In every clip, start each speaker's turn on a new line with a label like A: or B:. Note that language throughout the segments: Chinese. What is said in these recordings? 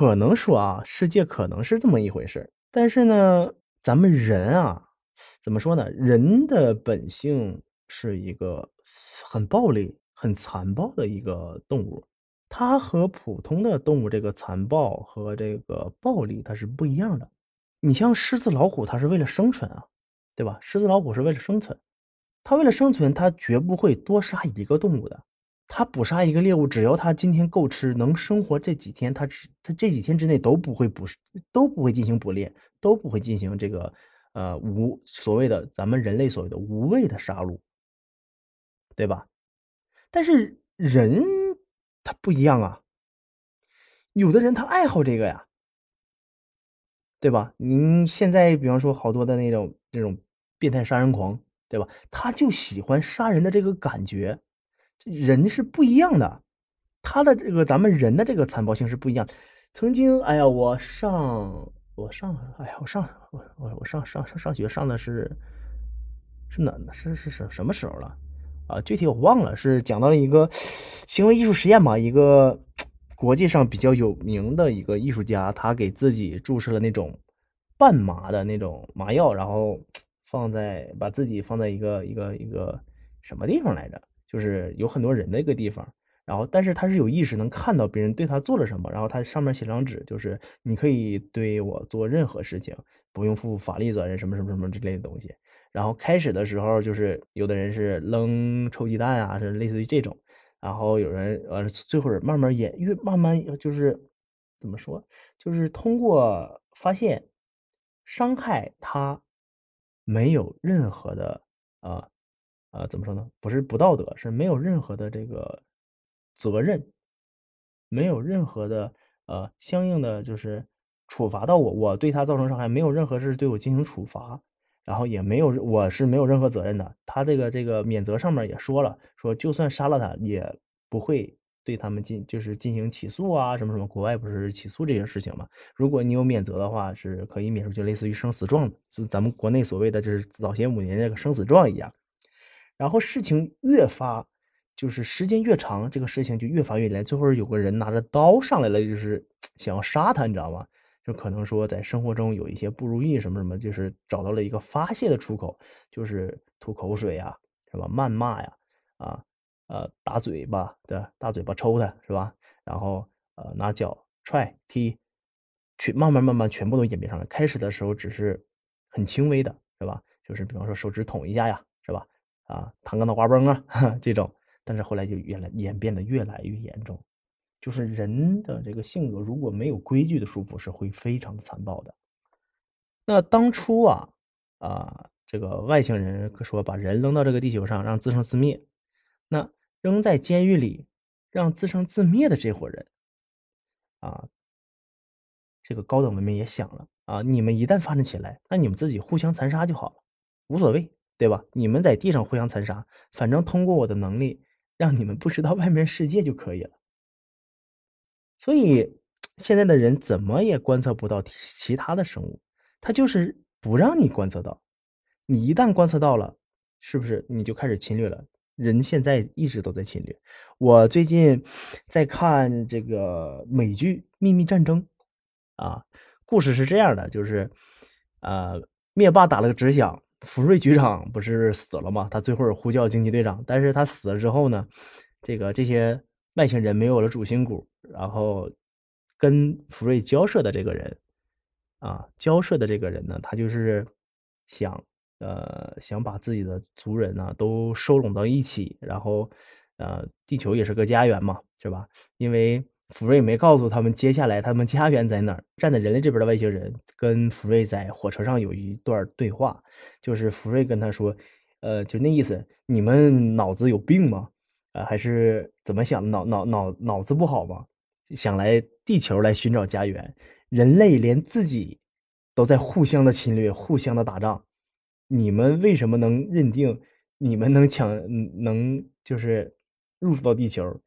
A: 可能说啊，世界可能是这么一回事但是呢，咱们人啊，怎么说呢？人的本性是一个很暴力、很残暴的一个动物，它和普通的动物这个残暴和这个暴力它是不一样的。你像狮子、老虎，它是为了生存啊，对吧？狮子、老虎是为了生存，它为了生存，它绝不会多杀一个动物的。他捕杀一个猎物，只要他今天够吃，能生活这几天，他他这几天之内都不会捕，都不会进行捕猎，都不会进行这个呃无所谓的咱们人类所谓的无谓的杀戮，对吧？但是人他不一样啊，有的人他爱好这个呀，对吧？您现在比方说好多的那种那种变态杀人狂，对吧？他就喜欢杀人的这个感觉。人是不一样的，他的这个咱们人的这个残暴性是不一样。曾经，哎呀，我上我上，哎呀，我上我我我上上上上学上的是是哪是是什什么时候了啊？具体我忘了，是讲到了一个行为艺术实验嘛，一个国际上比较有名的一个艺术家，他给自己注射了那种半麻的那种麻药，然后放在把自己放在一个一个一个什么地方来着？就是有很多人的一个地方，然后但是他是有意识能看到别人对他做了什么，然后他上面写张纸，就是你可以对我做任何事情，不用负法律责任，什么什么什么之类的东西。然后开始的时候就是有的人是扔臭鸡蛋啊，是类似于这种，然后有人呃最后慢慢演越慢慢就是怎么说，就是通过发现伤害他没有任何的啊。啊，怎么说呢？不是不道德，是没有任何的这个责任，没有任何的呃相应的就是处罚到我，我对他造成伤害，没有任何事对我进行处罚，然后也没有我是没有任何责任的。他这个这个免责上面也说了，说就算杀了他，也不会对他们进就是进行起诉啊什么什么。国外不是起诉这些事情嘛？如果你有免责的话，是可以免除，就类似于生死状，就咱们国内所谓的就是早些五年那个生死状一样。然后事情越发，就是时间越长，这个事情就越发越严。最后有个人拿着刀上来了，就是 想要杀他，你知道吗？就可能说在生活中有一些不如意什么什么，就是找到了一个发泄的出口，就是吐口水呀，是吧？谩骂呀，啊，呃，打嘴巴的，大嘴巴抽他，是吧？然后呃，拿脚踹踢，全慢慢慢慢全部都演变上来。开始的时候只是很轻微的，是吧？就是比方说手指捅一下呀，啊，弹个脑瓜崩啊，这种，但是后来就越来演变得越来越严重，就是人的这个性格如果没有规矩的束缚，是会非常的残暴的。那当初啊啊，这个外星人说把人扔到这个地球上让自生自灭，那扔在监狱里让自生自灭的这伙人啊，这个高等文明也想了啊，你们一旦发展起来，那你们自己互相残杀就好了，无所谓。对吧？你们在地上互相残杀，反正通过我的能力，让你们不知道外面世界就可以了。所以现在的人怎么也观测不到其他的生物，他就是不让你观测到。你一旦观测到了，是不是你就开始侵略了？人现在一直都在侵略。我最近在看这个美剧《秘密战争》，啊，故事是这样的，就是呃，灭霸打了个直响。福瑞局长不是死了吗？他最后呼叫惊奇队长，但是他死了之后呢，这个这些外星人没有了主心骨，然后跟福瑞交涉的这个人啊，交涉的这个人呢，他就是想呃想把自己的族人呢都收拢到一起，然后呃地球也是个家园嘛，是吧？因为。福瑞没告诉他们接下来他们家园在哪儿。站在人类这边的外星人跟福瑞在火车上有一段对话，就是福瑞跟他说：“呃，就那意思，你们脑子有病吗？呃，还是怎么想？脑脑脑脑子不好吗？想来地球来寻找家园？人类连自己都在互相的侵略，互相的打仗，你们为什么能认定你们能抢能就是入住到地球？”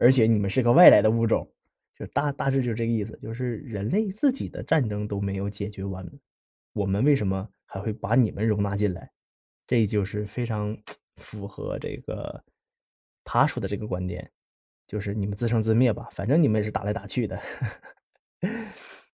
A: 而且你们是个外来的物种，就大大致就这个意思，就是人类自己的战争都没有解决完，我们为什么还会把你们容纳进来？这就是非常 符合这个他说的这个观点，就是你们自生自灭吧，反正你们也是打来打去的。